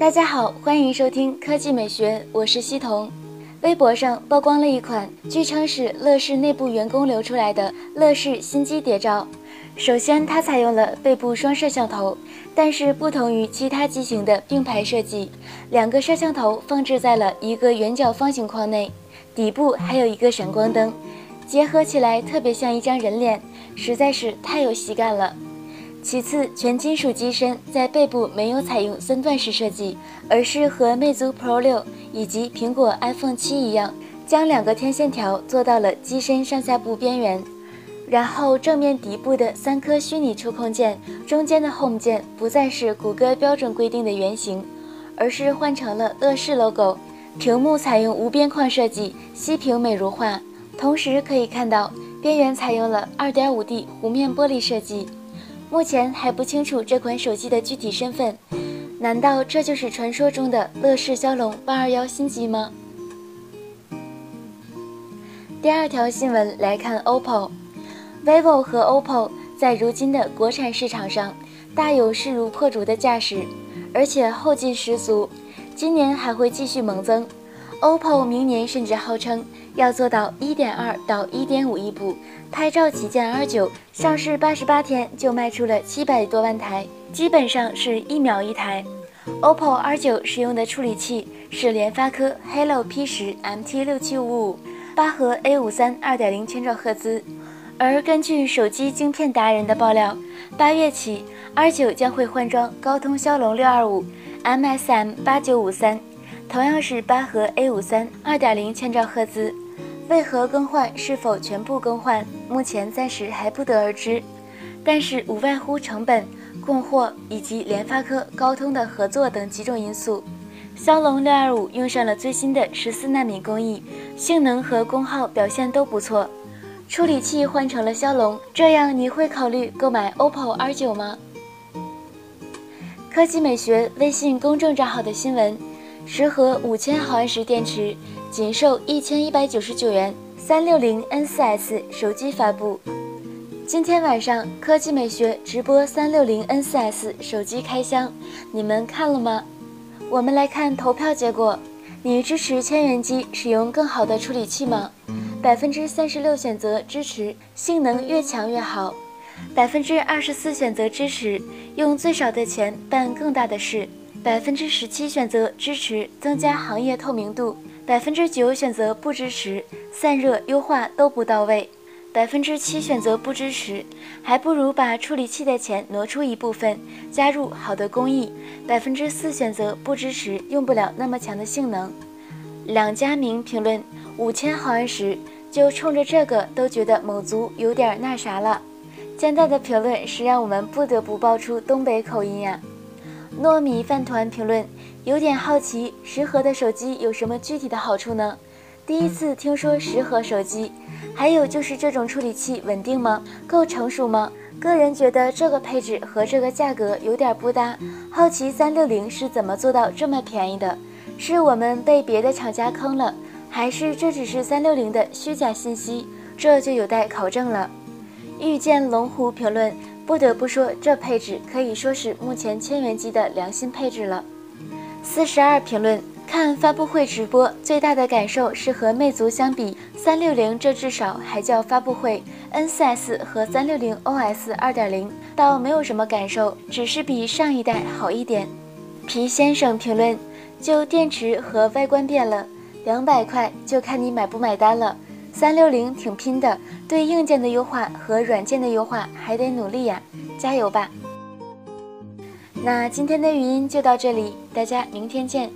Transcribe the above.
大家好，欢迎收听科技美学，我是西彤。微博上曝光了一款据称是乐视内部员工流出来的乐视新机谍照。首先，它采用了背部双摄像头，但是不同于其他机型的并排设计，两个摄像头放置在了一个圆角方形框内，底部还有一个闪光灯，结合起来特别像一张人脸，实在是太有喜感了。其次，全金属机身在背部没有采用三段式设计，而是和魅族 Pro 六以及苹果 iPhone 七一样，将两个天线条做到了机身上下部边缘。然后正面底部的三颗虚拟触控键，中间的 Home 键不再是谷歌标准规定的圆形，而是换成了乐视 logo。屏幕采用无边框设计，息屏美如画。同时可以看到边缘采用了 2.5D 弧面玻璃设计。目前还不清楚这款手机的具体身份，难道这就是传说中的乐视骁龙八二幺新机吗？第二条新闻来看，OPPO，vivo 和 OPPO 在如今的国产市场上大有势如破竹的架势，而且后劲十足，今年还会继续猛增。OPPO 明年甚至号称要做到1.2到1.5亿部。拍照旗舰 R9 上市八十八天就卖出了七百多万台，基本上是一秒一台。OPPO R9 使用的处理器是联发科 Helio P10 MT6755，八核 A53 2.0千兆赫兹。而根据手机晶片达人的爆料，八月起 R9 将会换装高通骁龙625 MSM 8953，同样是八核 A53 2.0千兆赫兹。为何更换？是否全部更换？目前暂时还不得而知。但是无外乎成本、供货以及联发科、高通的合作等几种因素。骁龙六二五用上了最新的十四纳米工艺，性能和功耗表现都不错。处理器换成了骁龙，这样你会考虑购买 OPPO R 九吗？科技美学微信公众账号的新闻：十核五千毫安时电池。仅售一千一百九十九元，三六零 N 四 S 手机发布。今天晚上科技美学直播三六零 N 四 S 手机开箱，你们看了吗？我们来看投票结果，你支持千元机使用更好的处理器吗？百分之三十六选择支持，性能越强越好。百分之二十四选择支持，用最少的钱办更大的事。百分之十七选择支持，增加行业透明度。百分之九选择不支持，散热优化都不到位；百分之七选择不支持，还不如把处理器的钱挪出一部分，加入好的工艺；百分之四选择不支持，用不了那么强的性能。两家名评论五千毫安时，就冲着这个都觉得某族有点那啥了。现在的评论是让我们不得不爆出东北口音呀。糯米饭团评论。有点好奇，十核的手机有什么具体的好处呢？第一次听说十核手机，还有就是这种处理器稳定吗？够成熟吗？个人觉得这个配置和这个价格有点不搭。好奇三六零是怎么做到这么便宜的？是我们被别的厂家坑了，还是这只是三六零的虚假信息？这就有待考证了。遇见龙虎评论，不得不说，这配置可以说是目前千元机的良心配置了。四十二评论看发布会直播，最大的感受是和魅族相比，三六零这至少还叫发布会。N 四 S 和三六零 OS 二点零倒没有什么感受，只是比上一代好一点。皮先生评论就电池和外观变了，两百块就看你买不买单了。三六零挺拼的，对硬件的优化和软件的优化还得努力呀，加油吧！那今天的语音就到这里，大家明天见。